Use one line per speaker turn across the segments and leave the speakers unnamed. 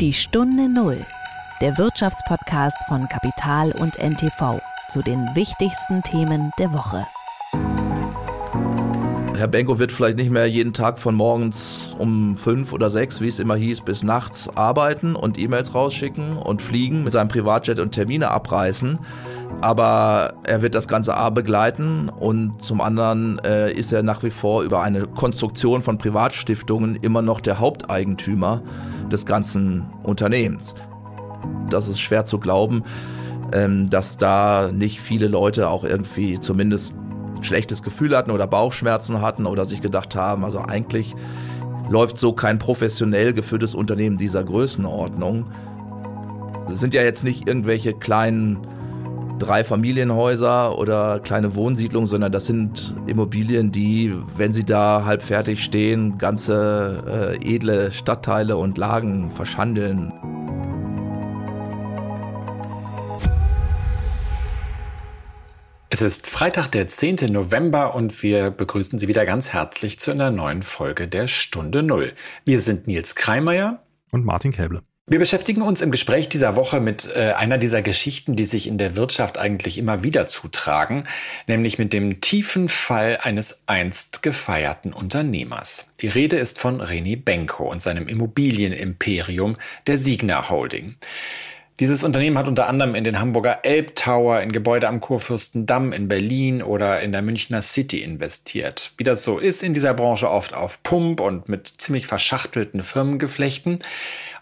Die Stunde Null, der Wirtschaftspodcast von Kapital und NTV zu den wichtigsten Themen der Woche.
Herr Benko wird vielleicht nicht mehr jeden Tag von morgens um fünf oder sechs, wie es immer hieß, bis nachts arbeiten und E-Mails rausschicken und fliegen, mit seinem Privatjet und Termine abreißen. Aber er wird das Ganze A begleiten und zum anderen äh, ist er nach wie vor über eine Konstruktion von Privatstiftungen immer noch der Haupteigentümer des ganzen Unternehmens. Das ist schwer zu glauben, ähm, dass da nicht viele Leute auch irgendwie zumindest schlechtes Gefühl hatten oder Bauchschmerzen hatten oder sich gedacht haben, also eigentlich läuft so kein professionell geführtes Unternehmen dieser Größenordnung. Das sind ja jetzt nicht irgendwelche kleinen drei Familienhäuser oder kleine Wohnsiedlungen, sondern das sind Immobilien, die, wenn sie da halb fertig stehen, ganze äh, edle Stadtteile und Lagen verschandeln.
Es ist Freitag, der 10. November und wir begrüßen Sie wieder ganz herzlich zu einer neuen Folge der Stunde Null. Wir sind Nils Kreimeier
und Martin Käble.
Wir beschäftigen uns im Gespräch dieser Woche mit äh, einer dieser Geschichten, die sich in der Wirtschaft eigentlich immer wieder zutragen, nämlich mit dem tiefen Fall eines einst gefeierten Unternehmers. Die Rede ist von René Benko und seinem Immobilienimperium der Signa Holding. Dieses Unternehmen hat unter anderem in den Hamburger Elbtower, in Gebäude am Kurfürstendamm in Berlin oder in der Münchner City investiert. Wie das so ist in dieser Branche oft auf Pump und mit ziemlich verschachtelten Firmengeflechten.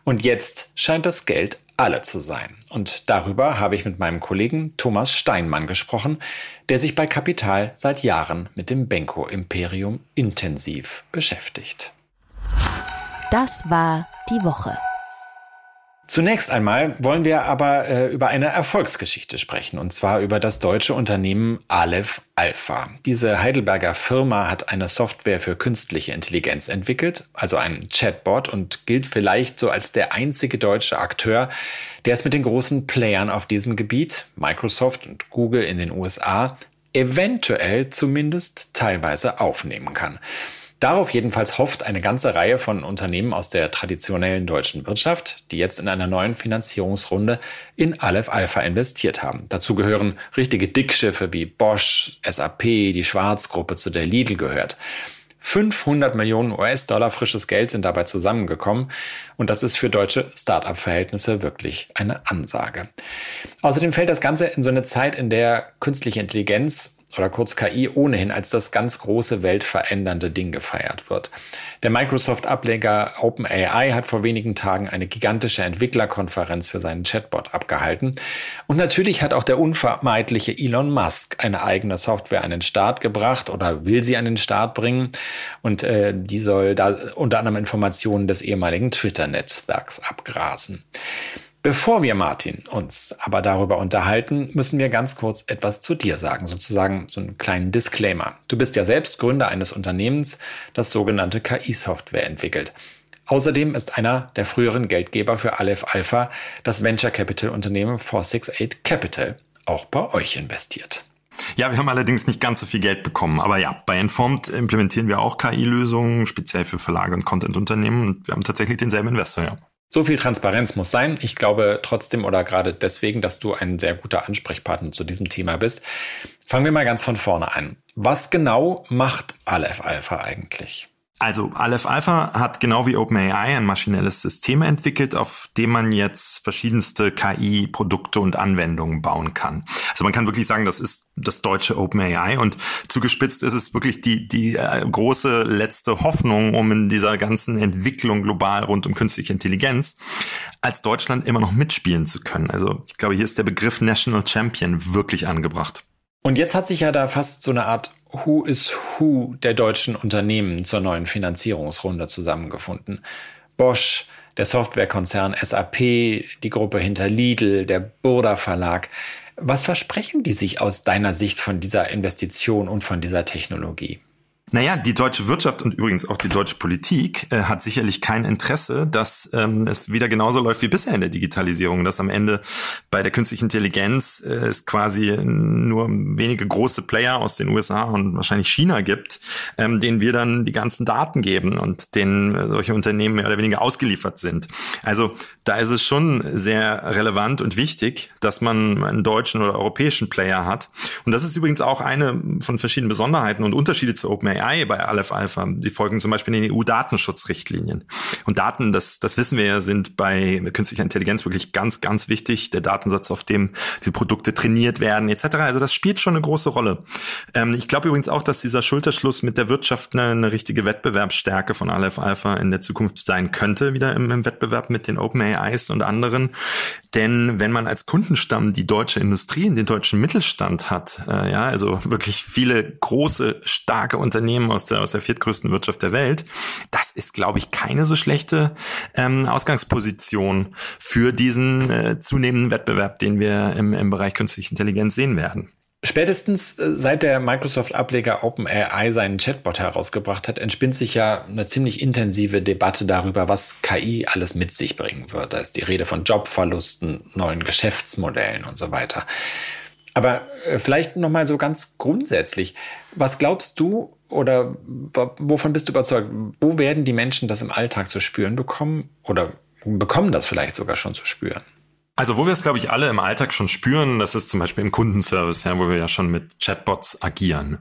Und jetzt scheint das Geld alle zu sein. Und darüber habe ich mit meinem Kollegen Thomas Steinmann gesprochen, der sich bei Kapital seit Jahren mit dem Benko-Imperium intensiv beschäftigt.
Das war die Woche.
Zunächst einmal wollen wir aber äh, über eine Erfolgsgeschichte sprechen, und zwar über das deutsche Unternehmen Aleph Alpha. Diese Heidelberger Firma hat eine Software für künstliche Intelligenz entwickelt, also einen Chatbot, und gilt vielleicht so als der einzige deutsche Akteur, der es mit den großen Playern auf diesem Gebiet, Microsoft und Google in den USA, eventuell zumindest teilweise aufnehmen kann. Darauf jedenfalls hofft eine ganze Reihe von Unternehmen aus der traditionellen deutschen Wirtschaft, die jetzt in einer neuen Finanzierungsrunde in Aleph Alpha investiert haben. Dazu gehören richtige Dickschiffe wie Bosch, SAP, die Schwarzgruppe, zu der Lidl gehört. 500 Millionen US-Dollar frisches Geld sind dabei zusammengekommen und das ist für deutsche Start-up-Verhältnisse wirklich eine Ansage. Außerdem fällt das Ganze in so eine Zeit, in der künstliche Intelligenz oder kurz KI ohnehin als das ganz große weltverändernde Ding gefeiert wird. Der Microsoft-Ableger OpenAI hat vor wenigen Tagen eine gigantische Entwicklerkonferenz für seinen Chatbot abgehalten. Und natürlich hat auch der unvermeidliche Elon Musk eine eigene Software an den Start gebracht oder will sie an den Start bringen. Und äh, die soll da unter anderem Informationen des ehemaligen Twitter-Netzwerks abgrasen. Bevor wir, Martin, uns aber darüber unterhalten, müssen wir ganz kurz etwas zu dir sagen, sozusagen so einen kleinen Disclaimer. Du bist ja selbst Gründer eines Unternehmens, das sogenannte KI-Software entwickelt. Außerdem ist einer der früheren Geldgeber für Aleph Alpha, das Venture Capital Unternehmen 468 Capital, auch bei euch investiert.
Ja, wir haben allerdings nicht ganz so viel Geld bekommen. Aber ja, bei Informed implementieren wir auch KI-Lösungen, speziell für Verlage und Content-Unternehmen. Und wir haben tatsächlich denselben Investor, ja.
So viel Transparenz muss sein. Ich glaube trotzdem oder gerade deswegen, dass du ein sehr guter Ansprechpartner zu diesem Thema bist. Fangen wir mal ganz von vorne an. Was genau macht Aleph Alpha eigentlich?
Also Aleph Alpha hat genau wie OpenAI ein maschinelles System entwickelt, auf dem man jetzt verschiedenste KI-Produkte und Anwendungen bauen kann. Also man kann wirklich sagen, das ist das deutsche OpenAI und zugespitzt ist es wirklich die, die äh, große letzte Hoffnung, um in dieser ganzen Entwicklung global rund um künstliche Intelligenz als Deutschland immer noch mitspielen zu können. Also ich glaube, hier ist der Begriff National Champion wirklich angebracht.
Und jetzt hat sich ja da fast so eine Art Who is Who der deutschen Unternehmen zur neuen Finanzierungsrunde zusammengefunden. Bosch, der Softwarekonzern SAP, die Gruppe hinter Lidl, der Burda Verlag. Was versprechen die sich aus deiner Sicht von dieser Investition und von dieser Technologie?
Naja, die deutsche Wirtschaft und übrigens auch die deutsche Politik äh, hat sicherlich kein Interesse, dass ähm, es wieder genauso läuft wie bisher in der Digitalisierung, dass am Ende bei der künstlichen Intelligenz äh, es quasi nur wenige große Player aus den USA und wahrscheinlich China gibt, ähm, denen wir dann die ganzen Daten geben und denen äh, solche Unternehmen mehr oder weniger ausgeliefert sind. Also da ist es schon sehr relevant und wichtig, dass man einen deutschen oder europäischen Player hat. Und das ist übrigens auch eine von verschiedenen Besonderheiten und Unterschiede zu OpenAI OpenAI bei Aleph Alpha. Die folgen zum Beispiel den EU-Datenschutzrichtlinien. Und Daten, das, das wissen wir ja, sind bei künstlicher Intelligenz wirklich ganz, ganz wichtig. Der Datensatz, auf dem die Produkte trainiert werden, etc. Also das spielt schon eine große Rolle. Ähm, ich glaube übrigens auch, dass dieser Schulterschluss mit der Wirtschaft eine, eine richtige Wettbewerbsstärke von Aleph Alpha in der Zukunft sein könnte, wieder im, im Wettbewerb mit den OpenAIs und anderen. Denn wenn man als Kundenstamm die deutsche Industrie und den deutschen Mittelstand hat, äh, ja, also wirklich viele große, starke Unternehmen aus der, aus der viertgrößten Wirtschaft der Welt, das ist, glaube ich, keine so schlechte ähm, Ausgangsposition für diesen äh, zunehmenden Wettbewerb, den wir im, im Bereich künstliche Intelligenz sehen werden.
Spätestens äh, seit der Microsoft-Ableger OpenAI seinen Chatbot herausgebracht hat, entspinnt sich ja eine ziemlich intensive Debatte darüber, was KI alles mit sich bringen wird. Da ist die Rede von Jobverlusten, neuen Geschäftsmodellen und so weiter. Aber äh, vielleicht noch mal so ganz grundsätzlich, was glaubst du oder wovon bist du überzeugt? Wo werden die Menschen das im Alltag zu spüren bekommen oder bekommen das vielleicht sogar schon zu spüren?
Also wo wir es, glaube ich, alle im Alltag schon spüren, das ist zum Beispiel im Kundenservice, ja, wo wir ja schon mit Chatbots agieren.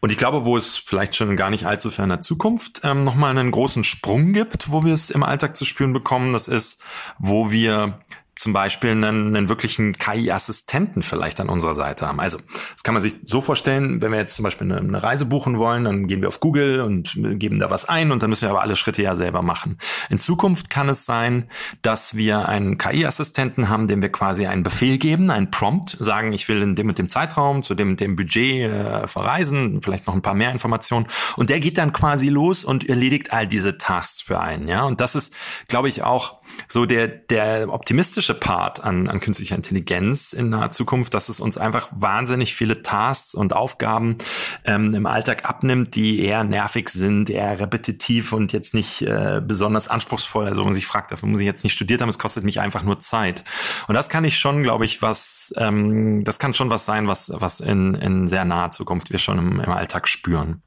Und ich glaube, wo es vielleicht schon gar nicht allzu ferner Zukunft ähm, nochmal einen großen Sprung gibt, wo wir es im Alltag zu spüren bekommen, das ist, wo wir zum Beispiel einen, einen wirklichen KI-Assistenten vielleicht an unserer Seite haben. Also das kann man sich so vorstellen, wenn wir jetzt zum Beispiel eine, eine, Reise buchen wollen, dann gehen wir auf Google und geben da was ein und dann müssen wir aber alle Schritte ja selber machen. In Zukunft kann es sein, dass wir einen KI-Assistenten haben, dem wir quasi einen Befehl geben, einen Prompt, sagen, ich will in dem mit dem Zeitraum, zu dem mit dem Budget äh, verreisen, vielleicht noch ein paar mehr Informationen und der geht dann quasi los und erledigt all diese Tasks für einen. Ja, und das ist, glaube ich, auch so der, der optimistische Part an, an künstlicher Intelligenz in naher Zukunft, dass es uns einfach wahnsinnig viele Tasks und Aufgaben ähm, im Alltag abnimmt, die eher nervig sind, eher repetitiv und jetzt nicht äh, besonders anspruchsvoll. Also man sich fragt, dafür muss ich jetzt nicht studiert haben, es kostet mich einfach nur Zeit. Und das kann ich schon, glaube ich, was, ähm, das kann schon was sein, was, was in, in sehr naher Zukunft wir schon im, im Alltag spüren.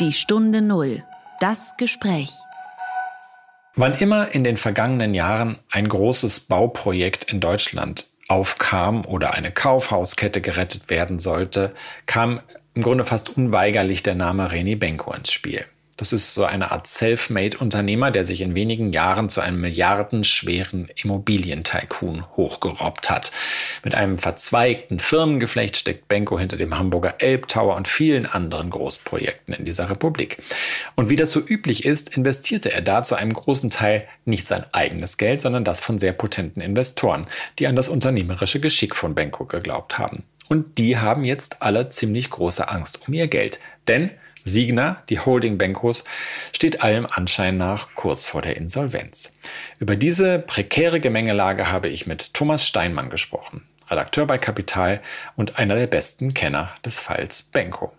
Die Stunde Null. Das Gespräch.
Wann immer in den vergangenen Jahren ein großes Bauprojekt in Deutschland aufkam oder eine Kaufhauskette gerettet werden sollte, kam im Grunde fast unweigerlich der Name René Benko ins Spiel. Das ist so eine Art Self-Made-Unternehmer, der sich in wenigen Jahren zu einem milliardenschweren Immobilientycoon hochgerobbt hat. Mit einem verzweigten Firmengeflecht steckt Benko hinter dem Hamburger Elbtower und vielen anderen Großprojekten in dieser Republik. Und wie das so üblich ist, investierte er da zu einem großen Teil nicht sein eigenes Geld, sondern das von sehr potenten Investoren, die an das unternehmerische Geschick von Benko geglaubt haben. Und die haben jetzt alle ziemlich große Angst um ihr Geld. Denn Signa, die Holding Benkos, steht allem Anschein nach kurz vor der Insolvenz. Über diese prekäre Gemengelage habe ich mit Thomas Steinmann gesprochen, Redakteur bei Kapital und einer der besten Kenner des Falls Benko.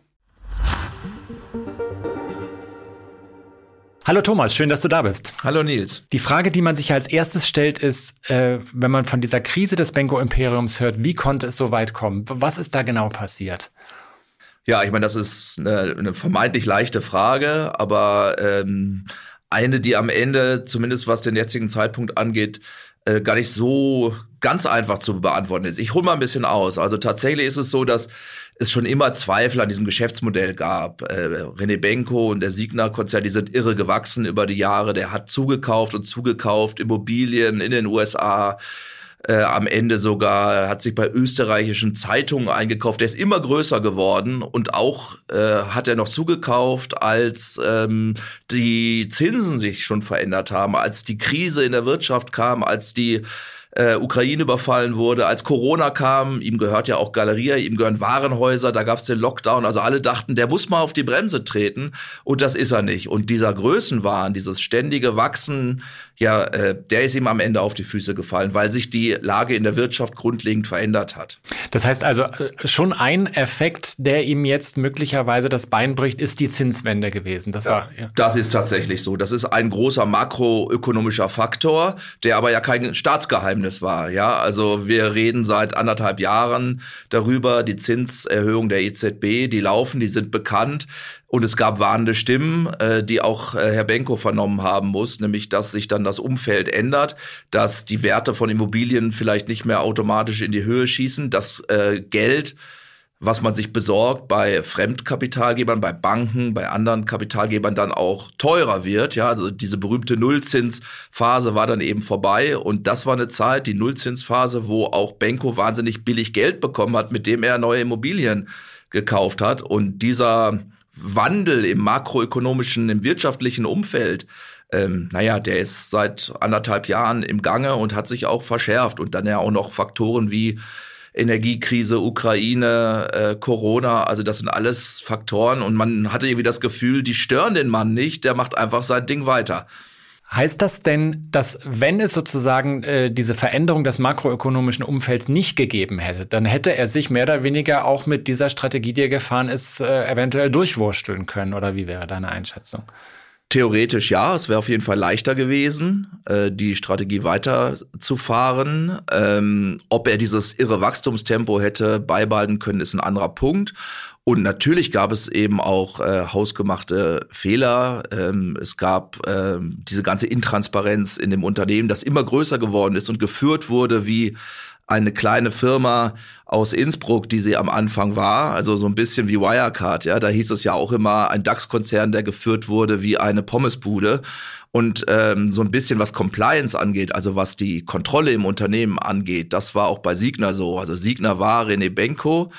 Hallo Thomas, schön, dass du da bist.
Hallo Nils.
Die Frage, die man sich als erstes stellt, ist, äh, wenn man von dieser Krise des Benko-Imperiums hört, wie konnte es so weit kommen? Was ist da genau passiert?
Ja, ich meine, das ist eine, eine vermeintlich leichte Frage, aber ähm, eine, die am Ende, zumindest was den jetzigen Zeitpunkt angeht, äh, gar nicht so ganz einfach zu beantworten ist. Ich hole mal ein bisschen aus. Also tatsächlich ist es so, dass es schon immer Zweifel an diesem Geschäftsmodell gab. Äh, René Benko und der Signa-Konzern, die sind irre gewachsen über die Jahre. Der hat zugekauft und zugekauft, Immobilien in den USA, äh, am Ende sogar hat sich bei österreichischen Zeitungen eingekauft. Der ist immer größer geworden und auch äh, hat er noch zugekauft, als ähm, die Zinsen sich schon verändert haben, als die Krise in der Wirtschaft kam, als die äh, Ukraine überfallen wurde, als Corona kam, ihm gehört ja auch Galeria, ihm gehören Warenhäuser, da gab es den Lockdown, also alle dachten, der muss mal auf die Bremse treten und das ist er nicht. Und dieser Größenwahn, dieses ständige Wachsen, ja, äh, der ist ihm am Ende auf die Füße gefallen, weil sich die Lage in der Wirtschaft grundlegend verändert hat.
Das heißt also, äh, schon ein Effekt, der ihm jetzt möglicherweise das Bein bricht, ist die Zinswende gewesen.
Das, ja, war, ja. das ist tatsächlich so. Das ist ein großer makroökonomischer Faktor, der aber ja kein Staatsgeheimnis war. Ja, also wir reden seit anderthalb Jahren darüber, die Zinserhöhung der EZB, die laufen, die sind bekannt. Und es gab warnende Stimmen, äh, die auch äh, Herr Benko vernommen haben muss, nämlich dass sich dann das Umfeld ändert, dass die Werte von Immobilien vielleicht nicht mehr automatisch in die Höhe schießen, dass äh, Geld was man sich besorgt bei Fremdkapitalgebern, bei Banken, bei anderen Kapitalgebern dann auch teurer wird. Ja, also diese berühmte Nullzinsphase war dann eben vorbei und das war eine Zeit, die Nullzinsphase, wo auch Benko wahnsinnig billig Geld bekommen hat, mit dem er neue Immobilien gekauft hat und dieser Wandel im makroökonomischen, im wirtschaftlichen Umfeld, ähm, naja, der ist seit anderthalb Jahren im Gange und hat sich auch verschärft. Und dann ja auch noch Faktoren wie Energiekrise, Ukraine, äh, Corona, also das sind alles Faktoren und man hatte irgendwie das Gefühl, die stören den Mann nicht, der macht einfach sein Ding weiter.
Heißt das denn, dass wenn es sozusagen äh, diese Veränderung des makroökonomischen Umfelds nicht gegeben hätte, dann hätte er sich mehr oder weniger auch mit dieser Strategie, die er gefahren ist, äh, eventuell durchwursteln können? Oder wie wäre deine Einschätzung?
Theoretisch ja, es wäre auf jeden Fall leichter gewesen, äh, die Strategie weiterzufahren. Ähm, ob er dieses irre Wachstumstempo hätte beibehalten können, ist ein anderer Punkt. Und natürlich gab es eben auch äh, hausgemachte Fehler. Ähm, es gab ähm, diese ganze Intransparenz in dem Unternehmen, das immer größer geworden ist und geführt wurde wie eine kleine Firma aus Innsbruck, die sie am Anfang war, also so ein bisschen wie Wirecard, ja, da hieß es ja auch immer ein DAX-Konzern, der geführt wurde wie eine Pommesbude. Und ähm, so ein bisschen was Compliance angeht, also was die Kontrolle im Unternehmen angeht, das war auch bei Signer so. Also Signer war René Benko,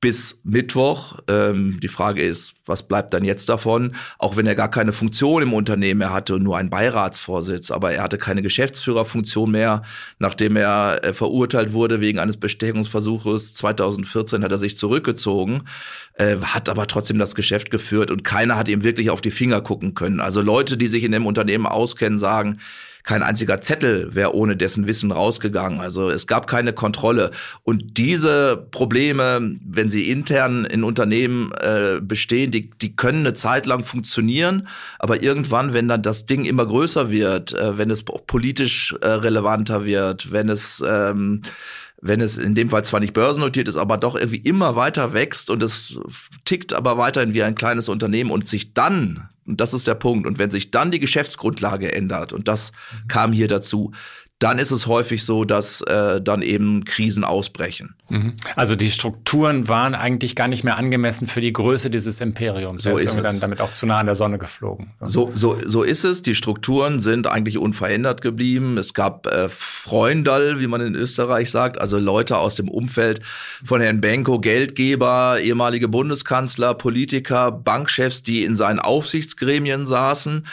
bis Mittwoch. Ähm, die Frage ist, was bleibt dann jetzt davon? Auch wenn er gar keine Funktion im Unternehmen mehr hatte und nur einen Beiratsvorsitz, aber er hatte keine Geschäftsführerfunktion mehr, nachdem er äh, verurteilt wurde wegen eines Bestechungsversuches. 2014 hat er sich zurückgezogen, äh, hat aber trotzdem das Geschäft geführt und keiner hat ihm wirklich auf die Finger gucken können. Also Leute, die sich in dem Unternehmen auskennen, sagen, kein einziger Zettel wäre ohne dessen Wissen rausgegangen. Also es gab keine Kontrolle. Und diese Probleme, wenn sie intern in Unternehmen äh, bestehen, die, die können eine Zeit lang funktionieren, aber irgendwann, wenn dann das Ding immer größer wird, äh, wenn es politisch äh, relevanter wird, wenn es ähm, wenn es in dem Fall zwar nicht börsennotiert ist, aber doch irgendwie immer weiter wächst und es tickt aber weiterhin wie ein kleines Unternehmen und sich dann und das ist der Punkt. Und wenn sich dann die Geschäftsgrundlage ändert, und das kam hier dazu, dann ist es häufig so, dass äh, dann eben Krisen ausbrechen.
Mhm. Also die Strukturen waren eigentlich gar nicht mehr angemessen für die Größe dieses Imperiums.
So ist, ist
dann damit auch zu nah an der Sonne geflogen.
So, so, so ist es. Die Strukturen sind eigentlich unverändert geblieben. Es gab äh, Freundal, wie man in Österreich sagt, also Leute aus dem Umfeld von Herrn Benko, Geldgeber, ehemalige Bundeskanzler, Politiker, Bankchefs, die in seinen Aufsichtsgremien saßen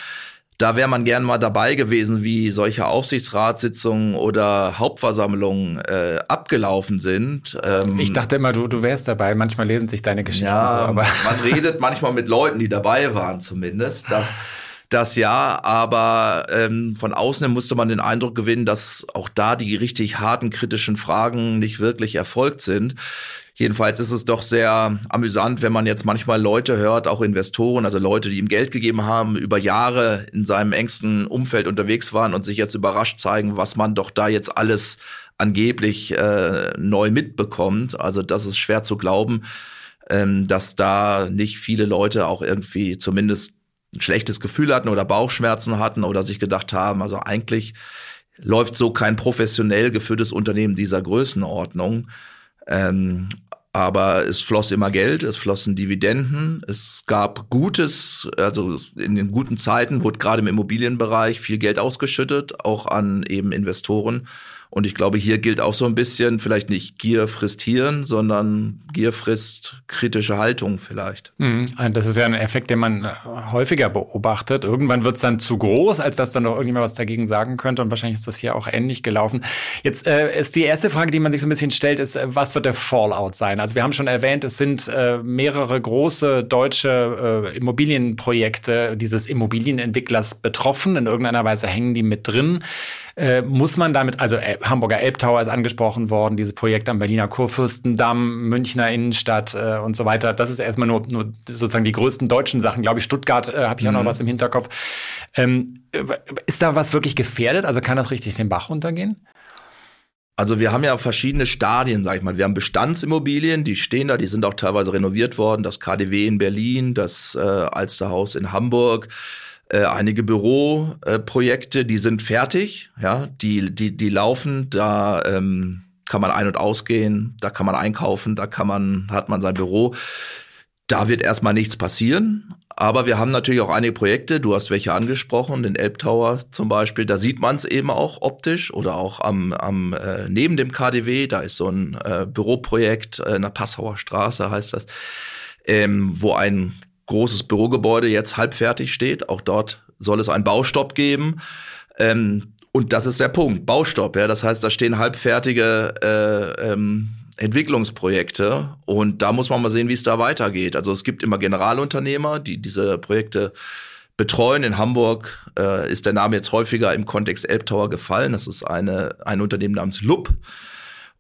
da wäre man gern mal dabei gewesen, wie solche Aufsichtsratssitzungen oder Hauptversammlungen äh, abgelaufen sind.
Ähm, ich dachte immer, du, du wärst dabei. Manchmal lesen sich deine Geschichten
ja, so. Aber man redet manchmal mit Leuten, die dabei waren zumindest. Das, das ja, aber ähm, von außen musste man den Eindruck gewinnen, dass auch da die richtig harten kritischen Fragen nicht wirklich erfolgt sind. Jedenfalls ist es doch sehr amüsant, wenn man jetzt manchmal Leute hört, auch Investoren, also Leute, die ihm Geld gegeben haben, über Jahre in seinem engsten Umfeld unterwegs waren und sich jetzt überrascht zeigen, was man doch da jetzt alles angeblich äh, neu mitbekommt. Also das ist schwer zu glauben, ähm, dass da nicht viele Leute auch irgendwie zumindest ein schlechtes Gefühl hatten oder Bauchschmerzen hatten oder sich gedacht haben, also eigentlich läuft so kein professionell geführtes Unternehmen dieser Größenordnung. Ähm, aber es floss immer Geld, es flossen Dividenden, es gab Gutes, also in den guten Zeiten wurde gerade im Immobilienbereich viel Geld ausgeschüttet, auch an eben Investoren. Und ich glaube, hier gilt auch so ein bisschen, vielleicht nicht Gier frisst Hirn, sondern Gier frisst kritische Haltung vielleicht.
Mhm. Das ist ja ein Effekt, den man äh, häufiger beobachtet. Irgendwann wird es dann zu groß, als dass dann noch irgendjemand was dagegen sagen könnte. Und wahrscheinlich ist das hier auch ähnlich gelaufen. Jetzt äh, ist die erste Frage, die man sich so ein bisschen stellt, ist, äh, was wird der Fallout sein? Also wir haben schon erwähnt, es sind äh, mehrere große deutsche äh, Immobilienprojekte dieses Immobilienentwicklers betroffen. In irgendeiner Weise hängen die mit drin. Äh, muss man damit, also äh, Hamburger Elbtower ist angesprochen worden, diese Projekte am Berliner Kurfürstendamm, Münchner Innenstadt äh, und so weiter. Das ist erstmal nur, nur sozusagen die größten deutschen Sachen. Glaube ich, Stuttgart äh, habe ich mhm. auch noch was im Hinterkopf. Ähm, ist da was wirklich gefährdet? Also kann das richtig den Bach runtergehen?
Also wir haben ja verschiedene Stadien, sag ich mal. Wir haben Bestandsimmobilien, die stehen da, die sind auch teilweise renoviert worden. Das KDW in Berlin, das äh, Alsterhaus in Hamburg, äh, einige Büroprojekte, die sind fertig, ja, die, die, die laufen, da ähm, kann man ein- und ausgehen, da kann man einkaufen, da kann man, hat man sein Büro. Da wird erstmal nichts passieren. Aber wir haben natürlich auch einige Projekte, du hast welche angesprochen, den Elbtower zum Beispiel, da sieht man es eben auch optisch oder auch am, am äh, neben dem KDW, da ist so ein äh, Büroprojekt äh, in der Passauer Straße heißt das, ähm, wo ein großes Bürogebäude jetzt halbfertig steht. Auch dort soll es einen Baustopp geben. Ähm, und das ist der Punkt, Baustopp. Ja, das heißt, da stehen halbfertige äh, ähm, Entwicklungsprojekte und da muss man mal sehen, wie es da weitergeht. Also es gibt immer Generalunternehmer, die diese Projekte betreuen. In Hamburg äh, ist der Name jetzt häufiger im Kontext Elbtower gefallen. Das ist eine, ein Unternehmen namens LUP.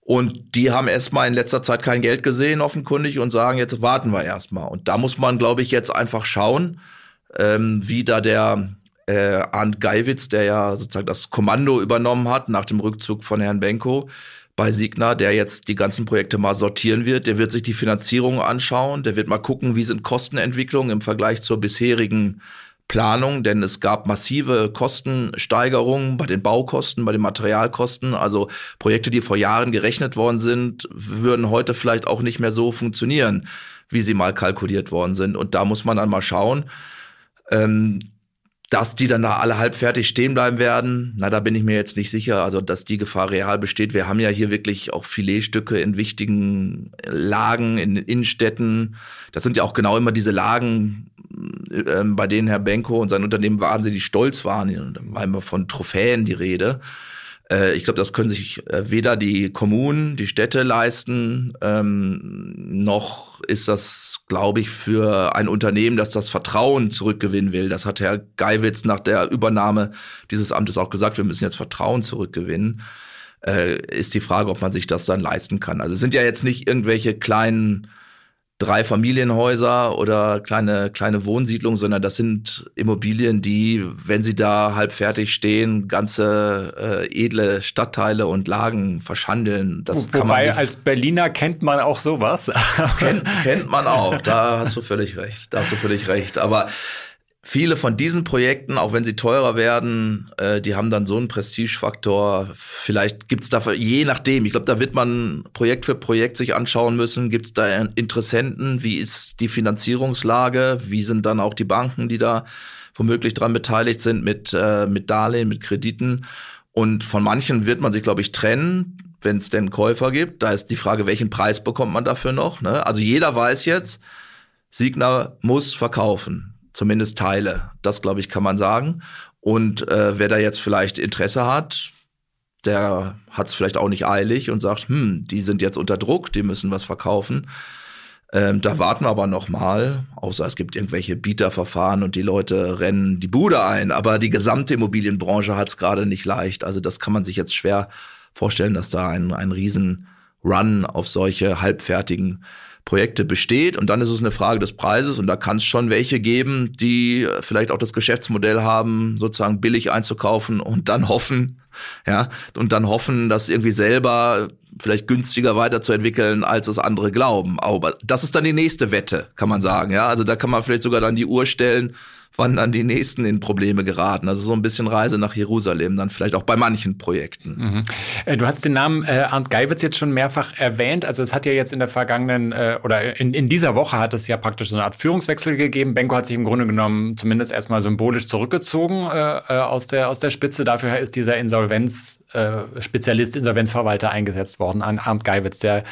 Und die haben erstmal in letzter Zeit kein Geld gesehen, offenkundig, und sagen, jetzt warten wir erstmal. Und da muss man, glaube ich, jetzt einfach schauen, ähm, wie da der äh, Arndt Geiwitz, der ja sozusagen das Kommando übernommen hat nach dem Rückzug von Herrn Benko bei Signa, der jetzt die ganzen Projekte mal sortieren wird. Der wird sich die Finanzierung anschauen, der wird mal gucken, wie sind Kostenentwicklungen im Vergleich zur bisherigen Planung, denn es gab massive Kostensteigerungen bei den Baukosten, bei den Materialkosten. Also Projekte, die vor Jahren gerechnet worden sind, würden heute vielleicht auch nicht mehr so funktionieren, wie sie mal kalkuliert worden sind. Und da muss man dann mal schauen, ähm, dass die dann da alle halbfertig stehen bleiben werden, na, da bin ich mir jetzt nicht sicher. Also, dass die Gefahr real besteht. Wir haben ja hier wirklich auch Filetstücke in wichtigen Lagen, in Innenstädten. Das sind ja auch genau immer diese Lagen, ähm, bei denen Herr Benko und sein Unternehmen wahnsinnig stolz waren. Da war immer von Trophäen die Rede. Äh, ich glaube, das können sich äh, weder die Kommunen, die Städte leisten, ähm, noch ist das, glaube ich, für ein Unternehmen, das das Vertrauen zurückgewinnen will. Das hat Herr Geiwitz nach der Übernahme dieses Amtes auch gesagt, wir müssen jetzt Vertrauen zurückgewinnen. Äh, ist die Frage, ob man sich das dann leisten kann. Also es sind ja jetzt nicht irgendwelche kleinen drei Familienhäuser oder kleine, kleine Wohnsiedlungen, sondern das sind Immobilien, die, wenn sie da halb fertig stehen, ganze äh, edle Stadtteile und Lagen verschandeln.
Das Wobei, kann man nicht, als Berliner kennt man auch sowas.
kennt, kennt man auch, da hast du völlig recht, da hast du völlig recht. Aber viele von diesen Projekten, auch wenn sie teurer werden, äh, die haben dann so einen Prestigefaktor. Vielleicht gibt's da, je nachdem, ich glaube, da wird man Projekt für Projekt sich anschauen müssen. Gibt's da Interessenten? Wie ist die Finanzierungslage? Wie sind dann auch die Banken, die da womöglich dran beteiligt sind mit, äh, mit Darlehen, mit Krediten? Und von manchen wird man sich, glaube ich, trennen, wenn es denn Käufer gibt. Da ist die Frage, welchen Preis bekommt man dafür noch? Ne? Also jeder weiß jetzt, Signa muss verkaufen zumindest Teile. Das, glaube ich, kann man sagen. Und äh, wer da jetzt vielleicht Interesse hat, der hat es vielleicht auch nicht eilig und sagt, hm, die sind jetzt unter Druck, die müssen was verkaufen. Ähm, da warten wir aber noch mal, außer es gibt irgendwelche Bieterverfahren und die Leute rennen die Bude ein. Aber die gesamte Immobilienbranche hat es gerade nicht leicht. Also das kann man sich jetzt schwer vorstellen, dass da ein, ein riesen Run auf solche halbfertigen Projekte besteht. Und dann ist es eine Frage des Preises. Und da kann es schon welche geben, die vielleicht auch das Geschäftsmodell haben, sozusagen billig einzukaufen und dann hoffen, ja, und dann hoffen, das irgendwie selber vielleicht günstiger weiterzuentwickeln, als es andere glauben. Aber das ist dann die nächste Wette, kann man sagen, ja. Also da kann man vielleicht sogar dann die Uhr stellen, wann dann die nächsten in Probleme geraten. Also so ein bisschen Reise nach Jerusalem, dann vielleicht auch bei manchen Projekten. Mhm.
Äh, du hast den Namen äh, Arndt Geiwitz jetzt schon mehrfach erwähnt. Also es hat ja jetzt in der vergangenen äh, oder in, in dieser Woche hat es ja praktisch so eine Art Führungswechsel gegeben. Benko hat sich im Grunde genommen zumindest erstmal symbolisch zurückgezogen äh, äh aus, der, aus der Spitze. Dafür ist dieser Insolvenz
Insolvenzspezialist, Insolvenzverwalter eingesetzt worden, an Arndt Geiwitz, der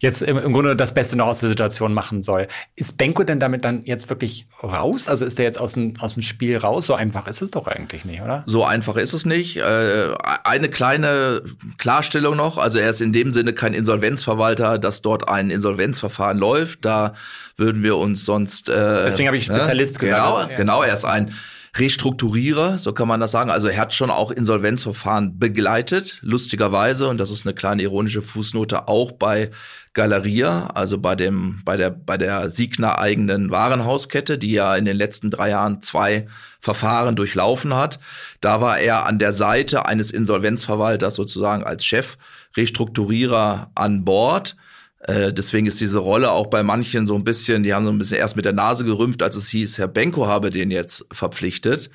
jetzt im, im Grunde das Beste noch aus der Situation machen soll. Ist Benko denn damit dann jetzt wirklich raus? Also ist er jetzt aus dem, aus dem Spiel raus? So einfach ist es doch eigentlich nicht, oder?
So einfach ist es nicht. Äh, eine kleine Klarstellung noch. Also er ist in dem Sinne kein Insolvenzverwalter, dass dort ein Insolvenzverfahren läuft. Da würden wir uns sonst.
Äh, Deswegen habe ich ne? Spezialist
ne? gesagt. Genau, genau. Er ist ein Restrukturierer, so kann man das sagen. Also er hat schon auch Insolvenzverfahren begleitet, lustigerweise, und das ist eine kleine ironische Fußnote, auch bei Galeria, also bei dem, bei der, bei der Signa eigenen Warenhauskette, die ja in den letzten drei Jahren zwei Verfahren durchlaufen hat. Da war er an der Seite eines Insolvenzverwalters sozusagen als Chef Restrukturierer an Bord. Äh, deswegen ist diese Rolle auch bei manchen so ein bisschen, die haben so ein bisschen erst mit der Nase gerümpft, als es hieß, Herr Benko habe den jetzt verpflichtet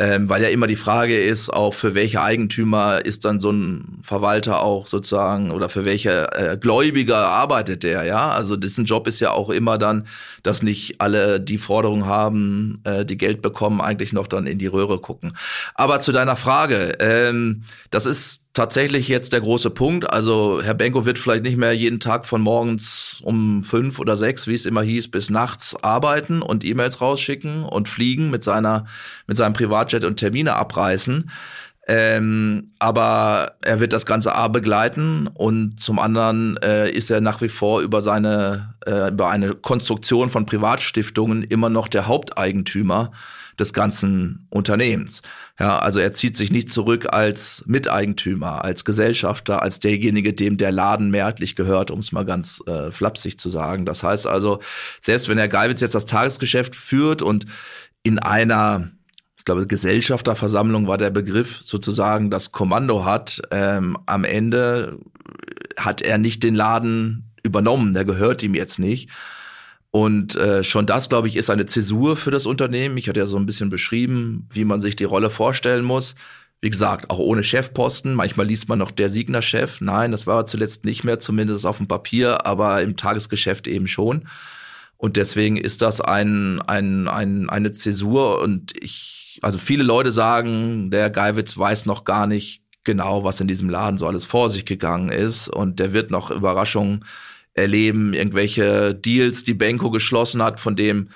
ähm, weil ja immer die Frage ist, auch für welche Eigentümer ist dann so ein Verwalter auch sozusagen oder für welche äh, Gläubiger arbeitet der, ja? Also dessen Job ist ja auch immer dann, dass nicht alle die Forderung haben, äh, die Geld bekommen, eigentlich noch dann in die Röhre gucken. Aber zu deiner Frage, ähm, das ist tatsächlich jetzt der große Punkt. Also Herr Benko wird vielleicht nicht mehr jeden Tag von morgens um fünf oder sechs, wie es immer hieß, bis nachts arbeiten und E-Mails rausschicken und fliegen mit seiner mit seinem Privatjet und Termine abreißen. Ähm, aber er wird das Ganze A begleiten und zum anderen äh, ist er nach wie vor über seine äh, über eine Konstruktion von Privatstiftungen immer noch der Haupteigentümer des ganzen Unternehmens. Ja, also er zieht sich nicht zurück als Miteigentümer, als Gesellschafter, als derjenige, dem der Laden mehrheitlich gehört, um es mal ganz äh, flapsig zu sagen. Das heißt also, selbst wenn Herr Geiwitz jetzt das Tagesgeschäft führt und in einer ich glaube, Gesellschafterversammlung war der Begriff, sozusagen das Kommando hat. Ähm, am Ende hat er nicht den Laden übernommen, der gehört ihm jetzt nicht. Und äh, schon das, glaube ich, ist eine Zäsur für das Unternehmen. Ich hatte ja so ein bisschen beschrieben, wie man sich die Rolle vorstellen muss. Wie gesagt, auch ohne Chefposten. Manchmal liest man noch der Signer-Chef. Nein, das war zuletzt nicht mehr, zumindest auf dem Papier, aber im Tagesgeschäft eben schon. Und deswegen ist das ein, ein, ein, eine Zäsur. Und ich, also viele Leute sagen, der Geiwitz weiß noch gar nicht genau, was in diesem Laden so alles vor sich gegangen ist. Und der wird noch Überraschungen erleben, irgendwelche Deals, die Benko geschlossen hat, von dem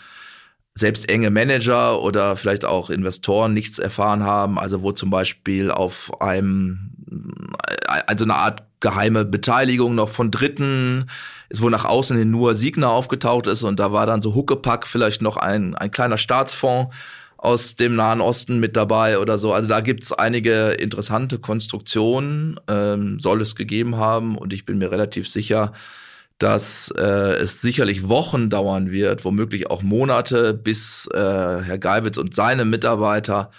selbst enge Manager oder vielleicht auch Investoren nichts erfahren haben, also wo zum Beispiel auf einem, also eine Art geheime Beteiligung noch von Dritten ist, wo nach außen hin nur Signer aufgetaucht ist und da war dann so Huckepack vielleicht noch ein, ein kleiner Staatsfonds aus dem Nahen Osten mit dabei oder so. Also da gibt's einige interessante Konstruktionen, ähm, soll es gegeben haben und ich bin mir relativ sicher, dass äh, es sicherlich Wochen dauern wird, womöglich auch Monate, bis äh, Herr Geiwitz und seine Mitarbeiter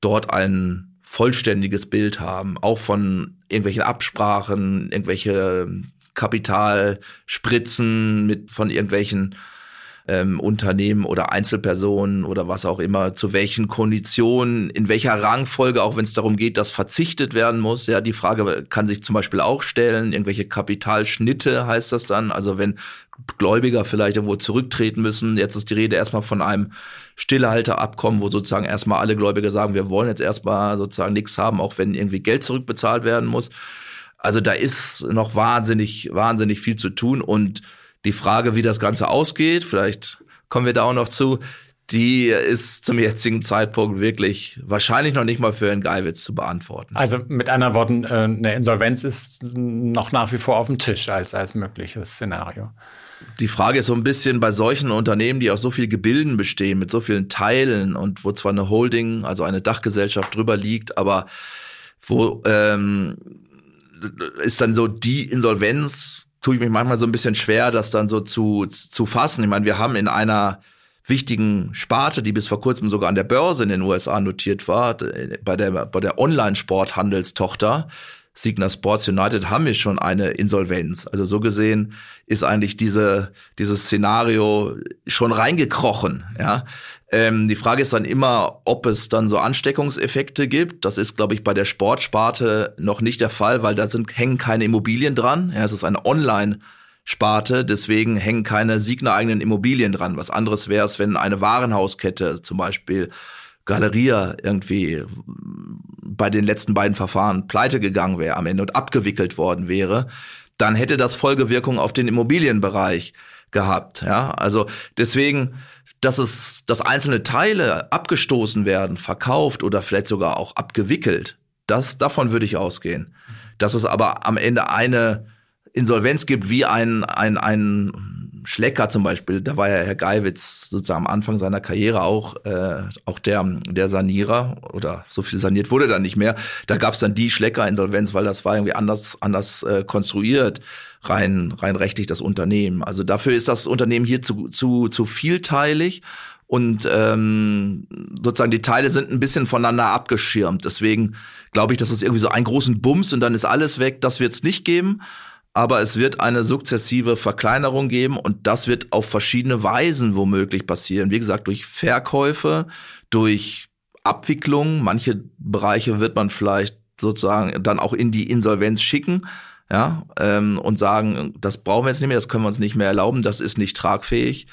dort ein vollständiges Bild haben, auch von irgendwelchen Absprachen, irgendwelche Kapitalspritzen mit von irgendwelchen ähm, Unternehmen oder Einzelpersonen oder was auch immer, zu welchen Konditionen, in welcher Rangfolge, auch wenn es darum geht, dass verzichtet werden muss. Ja, die Frage kann sich zum Beispiel auch stellen, irgendwelche Kapitalschnitte heißt das dann. Also wenn Gläubiger vielleicht irgendwo zurücktreten müssen. Jetzt ist die Rede erstmal von einem Stillehalterabkommen, wo sozusagen erstmal alle Gläubiger sagen, wir wollen jetzt erstmal sozusagen nichts haben, auch wenn irgendwie Geld zurückbezahlt werden muss. Also da ist noch wahnsinnig, wahnsinnig viel zu tun und die Frage, wie das Ganze ausgeht, vielleicht kommen wir da auch noch zu, die ist zum jetzigen Zeitpunkt wirklich wahrscheinlich noch nicht mal für Herrn Geiwitz zu beantworten.
Also mit anderen Worten, äh, eine Insolvenz ist noch nach wie vor auf dem Tisch als, als mögliches Szenario.
Die Frage ist so ein bisschen bei solchen Unternehmen, die aus so viel Gebilden bestehen, mit so vielen Teilen und wo zwar eine Holding, also eine Dachgesellschaft drüber liegt, aber wo ähm, ist dann so die Insolvenz tue ich mich manchmal so ein bisschen schwer, das dann so zu, zu fassen. Ich meine, wir haben in einer wichtigen Sparte, die bis vor kurzem sogar an der Börse in den USA notiert war, bei der, bei der Online-Sporthandelstochter, Signa Sports United haben wir schon eine Insolvenz. Also so gesehen ist eigentlich diese, dieses Szenario schon reingekrochen, ja. Ähm, die Frage ist dann immer, ob es dann so Ansteckungseffekte gibt. Das ist, glaube ich, bei der Sportsparte noch nicht der Fall, weil da sind, hängen keine Immobilien dran. Ja, es ist eine Online-Sparte, deswegen hängen keine Signer eigenen Immobilien dran. Was anderes wäre es, wenn eine Warenhauskette zum Beispiel Galeria irgendwie bei den letzten beiden Verfahren pleite gegangen wäre am Ende und abgewickelt worden wäre, dann hätte das Folgewirkungen auf den Immobilienbereich gehabt. Ja, also deswegen, dass es, dass einzelne Teile abgestoßen werden, verkauft oder vielleicht sogar auch abgewickelt, das, davon würde ich ausgehen. Dass es aber am Ende eine Insolvenz gibt, wie ein, ein, ein Schlecker zum Beispiel, da war ja Herr Geiwitz sozusagen am Anfang seiner Karriere auch, äh, auch der, der Sanierer oder so viel saniert wurde dann nicht mehr. Da gab es dann die Schlecker-Insolvenz, weil das war irgendwie anders, anders äh, konstruiert, rein, rein rechtlich das Unternehmen. Also dafür ist das Unternehmen hier zu, zu, zu vielteilig und ähm, sozusagen die Teile sind ein bisschen voneinander abgeschirmt. Deswegen glaube ich, dass es irgendwie so einen großen Bums und dann ist alles weg. Das wird es nicht geben aber es wird eine sukzessive Verkleinerung geben und das wird auf verschiedene Weisen womöglich passieren. Wie gesagt, durch Verkäufe, durch Abwicklung. Manche Bereiche wird man vielleicht sozusagen dann auch in die Insolvenz schicken, ja, ähm, und sagen, das brauchen wir jetzt nicht mehr, das können wir uns nicht mehr erlauben, das ist nicht tragfähig.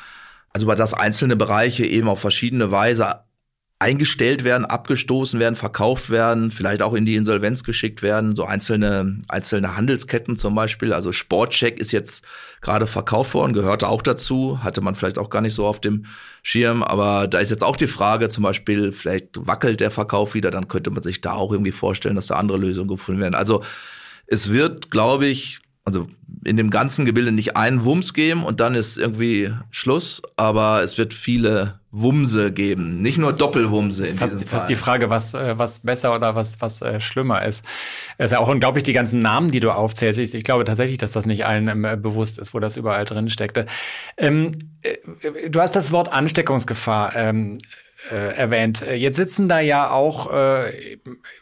Also über das einzelne Bereiche eben auf verschiedene Weise eingestellt werden, abgestoßen werden, verkauft werden, vielleicht auch in die Insolvenz geschickt werden, so einzelne, einzelne Handelsketten zum Beispiel. Also Sportcheck ist jetzt gerade verkauft worden, gehörte auch dazu, hatte man vielleicht auch gar nicht so auf dem Schirm, aber da ist jetzt auch die Frage, zum Beispiel, vielleicht wackelt der Verkauf wieder, dann könnte man sich da auch irgendwie vorstellen, dass da andere Lösungen gefunden werden. Also es wird, glaube ich, also in dem ganzen Gebilde nicht einen Wumms geben und dann ist irgendwie Schluss, aber es wird viele Wumse geben, nicht nur Doppelwumse.
Das ist fast, fast die Frage, was, äh, was besser oder was, was äh, schlimmer ist. Es ist ja auch unglaublich, die ganzen Namen, die du aufzählst. Ich, ich glaube tatsächlich, dass das nicht allen ähm, bewusst ist, wo das überall drin steckte. Ähm, äh, du hast das Wort Ansteckungsgefahr ähm, äh, erwähnt. Jetzt sitzen da ja auch äh,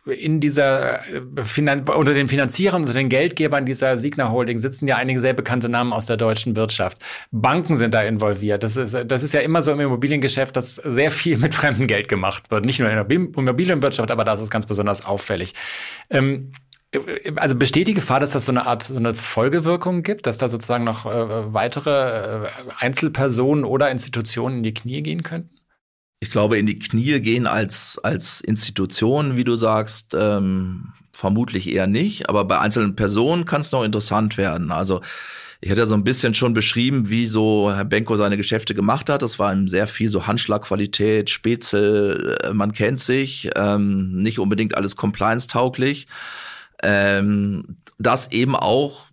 in dieser äh, Finan unter den Finanzierern, unter den Geldgebern dieser Signa Holding sitzen ja einige sehr bekannte Namen aus der deutschen Wirtschaft. Banken sind da involviert. Das ist, das ist ja immer so im Immobiliengeschäft, dass sehr viel mit fremdem Geld gemacht wird. Nicht nur in der Immobilienwirtschaft, aber das ist ganz besonders auffällig. Ähm, also besteht die Gefahr, dass das so eine Art so eine Folgewirkung gibt, dass da sozusagen noch äh, weitere äh, Einzelpersonen oder Institutionen in die Knie gehen könnten?
Ich glaube, in die Knie gehen als, als Institution, wie du sagst, ähm, vermutlich eher nicht. Aber bei einzelnen Personen kann es noch interessant werden. Also ich hatte ja so ein bisschen schon beschrieben, wie so Herr Benko seine Geschäfte gemacht hat. Das war ihm sehr viel so Handschlagqualität, Spätzle, äh, man kennt sich, ähm, nicht unbedingt alles compliance-tauglich. Ähm, das eben auch,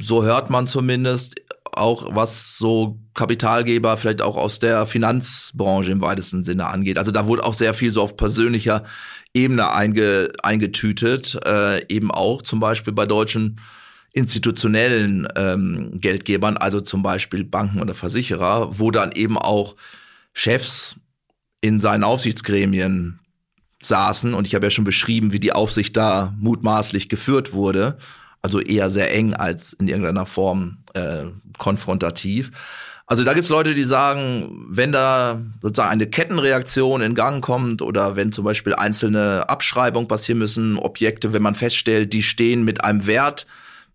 so hört man zumindest, auch was so Kapitalgeber vielleicht auch aus der Finanzbranche im weitesten Sinne angeht. Also da wurde auch sehr viel so auf persönlicher Ebene einge, eingetütet, äh, eben auch zum Beispiel bei deutschen institutionellen ähm, Geldgebern, also zum Beispiel Banken oder Versicherer, wo dann eben auch Chefs in seinen Aufsichtsgremien saßen und ich habe ja schon beschrieben, wie die Aufsicht da mutmaßlich geführt wurde also eher sehr eng als in irgendeiner Form äh, konfrontativ. Also da gibt's Leute, die sagen, wenn da sozusagen eine Kettenreaktion in Gang kommt oder wenn zum Beispiel einzelne Abschreibungen passieren müssen, Objekte, wenn man feststellt, die stehen mit einem Wert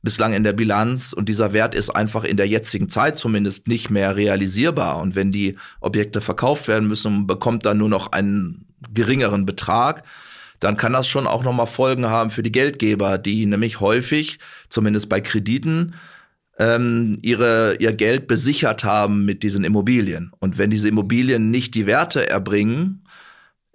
bislang in der Bilanz und dieser Wert ist einfach in der jetzigen Zeit zumindest nicht mehr realisierbar. Und wenn die Objekte verkauft werden müssen, bekommt dann nur noch einen geringeren Betrag, dann kann das schon auch nochmal Folgen haben für die Geldgeber, die nämlich häufig, zumindest bei Krediten, ähm, ihre, ihr Geld besichert haben mit diesen Immobilien. Und wenn diese Immobilien nicht die Werte erbringen,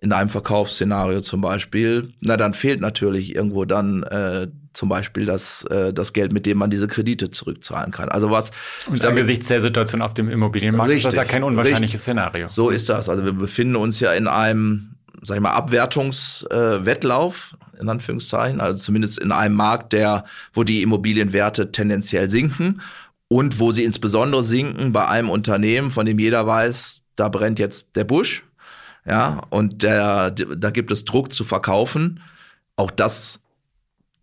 in einem Verkaufsszenario zum Beispiel, na dann fehlt natürlich irgendwo dann äh, zum Beispiel das, äh, das Geld, mit dem man diese Kredite zurückzahlen kann. Also was
und angesichts der Situation auf dem Immobilienmarkt richtig, ist das ja kein unwahrscheinliches richtig. Szenario.
So ist das. Also wir befinden uns ja in einem sag ich mal, Abwertungswettlauf, äh, in Anführungszeichen, also zumindest in einem Markt, der, wo die Immobilienwerte tendenziell sinken und wo sie insbesondere sinken bei einem Unternehmen, von dem jeder weiß, da brennt jetzt der Busch, ja, und der, da gibt es Druck zu verkaufen. Auch das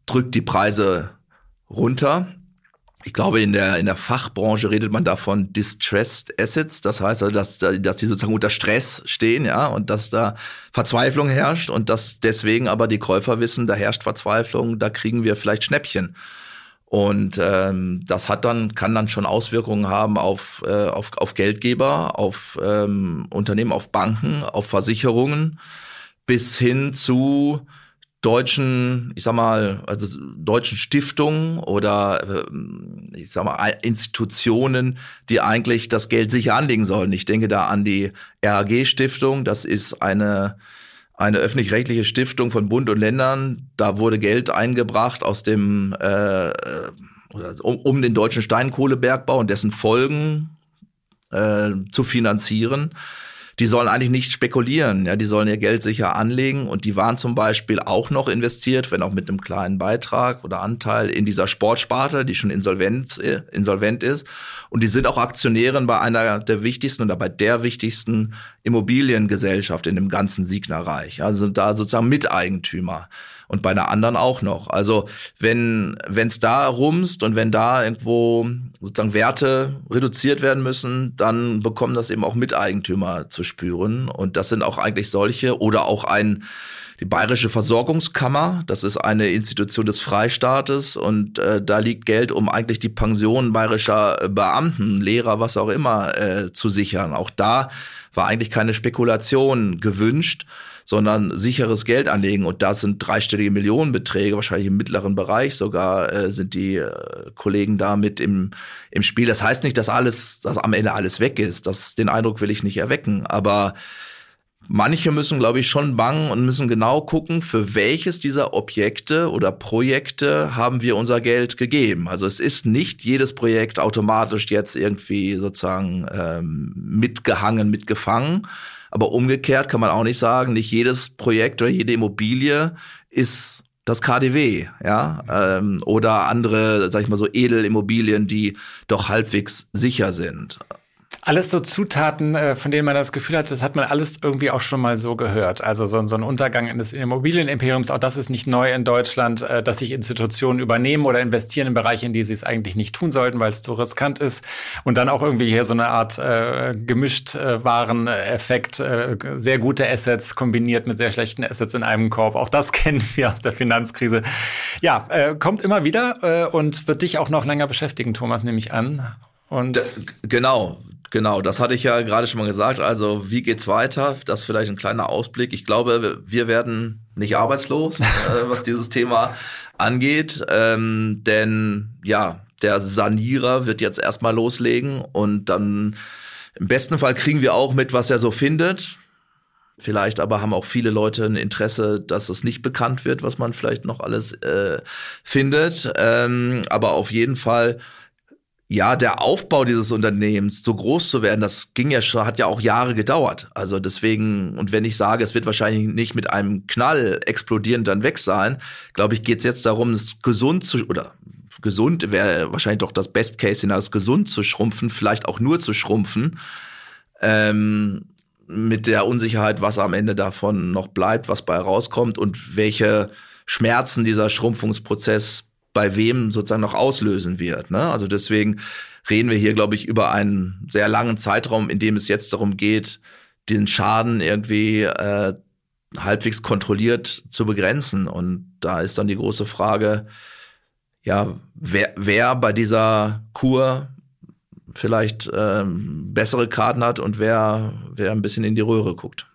drückt die Preise runter ich glaube, in der, in der Fachbranche redet man davon Distressed Assets. Das heißt also, dass, dass die sozusagen unter Stress stehen, ja, und dass da Verzweiflung herrscht und dass deswegen aber die Käufer wissen, da herrscht Verzweiflung, da kriegen wir vielleicht Schnäppchen. Und ähm, das hat dann, kann dann schon Auswirkungen haben auf, äh, auf, auf Geldgeber, auf ähm, Unternehmen, auf Banken, auf Versicherungen. bis hin zu deutschen, ich sag mal, also deutschen Stiftungen oder äh, ich sag mal Institutionen, die eigentlich das Geld sicher anlegen sollen. Ich denke da an die RAG Stiftung, das ist eine eine öffentlich-rechtliche Stiftung von Bund und Ländern. Da wurde Geld eingebracht aus dem äh, um, um den deutschen Steinkohlebergbau und dessen Folgen äh, zu finanzieren die sollen eigentlich nicht spekulieren, ja, die sollen ihr Geld sicher anlegen und die waren zum Beispiel auch noch investiert, wenn auch mit einem kleinen Beitrag oder Anteil in dieser Sportsparte, die schon insolvent, äh, insolvent ist. Und die sind auch Aktionären bei einer der wichtigsten oder bei der wichtigsten Immobiliengesellschaft in dem ganzen Siegnerreich. Also sind da sozusagen Miteigentümer und bei einer anderen auch noch. Also wenn es da rumst und wenn da irgendwo sozusagen Werte reduziert werden müssen, dann bekommen das eben auch Miteigentümer zu spüren und das sind auch eigentlich solche oder auch ein die Bayerische Versorgungskammer, das ist eine Institution des Freistaates und äh, da liegt Geld, um eigentlich die Pensionen bayerischer Beamten, Lehrer, was auch immer äh, zu sichern. Auch da war eigentlich keine Spekulation gewünscht sondern sicheres Geld anlegen. Und da sind dreistellige Millionenbeträge, wahrscheinlich im mittleren Bereich sogar, äh, sind die äh, Kollegen da mit im, im Spiel. Das heißt nicht, dass alles, dass am Ende alles weg ist. Das, den Eindruck will ich nicht erwecken. Aber manche müssen, glaube ich, schon bangen und müssen genau gucken, für welches dieser Objekte oder Projekte haben wir unser Geld gegeben. Also es ist nicht jedes Projekt automatisch jetzt irgendwie sozusagen ähm, mitgehangen, mitgefangen, aber umgekehrt kann man auch nicht sagen, nicht jedes Projekt oder jede Immobilie ist das KDW, ja, ähm, oder andere, sag ich mal so, Edelimmobilien, die doch halbwegs sicher sind.
Alles so Zutaten, äh, von denen man das Gefühl hat, das hat man alles irgendwie auch schon mal so gehört. Also so, so ein Untergang eines Immobilienimperiums, auch das ist nicht neu in Deutschland, äh, dass sich Institutionen übernehmen oder investieren in Bereiche, in die sie es eigentlich nicht tun sollten, weil es zu riskant ist. Und dann auch irgendwie hier so eine Art äh, gemischt äh, Wareneffekt, äh, sehr gute Assets kombiniert mit sehr schlechten Assets in einem Korb. Auch das kennen wir aus der Finanzkrise. Ja, äh, kommt immer wieder äh, und wird dich auch noch länger beschäftigen, Thomas, nehme ich an. Und
genau, Genau, das hatte ich ja gerade schon mal gesagt. Also wie geht's weiter? Das ist vielleicht ein kleiner Ausblick. Ich glaube, wir werden nicht arbeitslos, äh, was dieses Thema angeht. Ähm, denn ja, der Sanierer wird jetzt erstmal loslegen und dann im besten Fall kriegen wir auch mit, was er so findet. Vielleicht aber haben auch viele Leute ein Interesse, dass es nicht bekannt wird, was man vielleicht noch alles äh, findet. Ähm, aber auf jeden Fall ja, der Aufbau dieses Unternehmens so groß zu werden, das ging ja schon, hat ja auch Jahre gedauert. Also deswegen, und wenn ich sage, es wird wahrscheinlich nicht mit einem Knall explodieren dann weg sein, glaube ich, geht es jetzt darum, es gesund zu, oder gesund wäre wahrscheinlich doch das Best Case Szenario, gesund zu schrumpfen, vielleicht auch nur zu schrumpfen, ähm, mit der Unsicherheit, was am Ende davon noch bleibt, was bei rauskommt und welche Schmerzen dieser Schrumpfungsprozess bei wem sozusagen noch auslösen wird. Ne? Also deswegen reden wir hier, glaube ich, über einen sehr langen Zeitraum, in dem es jetzt darum geht, den Schaden irgendwie äh, halbwegs kontrolliert zu begrenzen. Und da ist dann die große Frage, ja, wer, wer bei dieser Kur vielleicht ähm, bessere Karten hat und wer, wer ein bisschen in die Röhre guckt.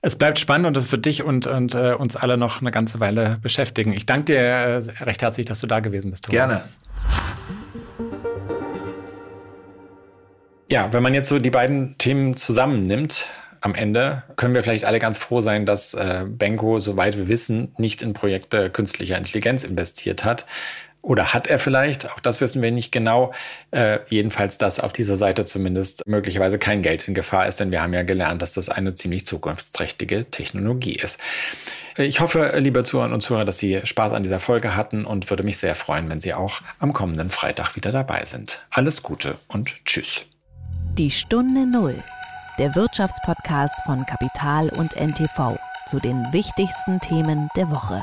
Es bleibt spannend und es wird dich und, und äh, uns alle noch eine ganze Weile beschäftigen. Ich danke dir äh, recht herzlich, dass du da gewesen bist,
Thomas. Gerne.
Ja, wenn man jetzt so die beiden Themen zusammennimmt, am Ende können wir vielleicht alle ganz froh sein, dass äh, Benko, soweit wir wissen, nicht in Projekte künstlicher Intelligenz investiert hat. Oder hat er vielleicht? Auch das wissen wir nicht genau. Äh, jedenfalls, dass auf dieser Seite zumindest möglicherweise kein Geld in Gefahr ist, denn wir haben ja gelernt, dass das eine ziemlich zukunftsträchtige Technologie ist. Ich hoffe, liebe Zuhörer und Zuhörer, dass Sie Spaß an dieser Folge hatten und würde mich sehr freuen, wenn Sie auch am kommenden Freitag wieder dabei sind. Alles Gute und Tschüss.
Die Stunde Null, der Wirtschaftspodcast von Kapital und NTV zu den wichtigsten Themen der Woche.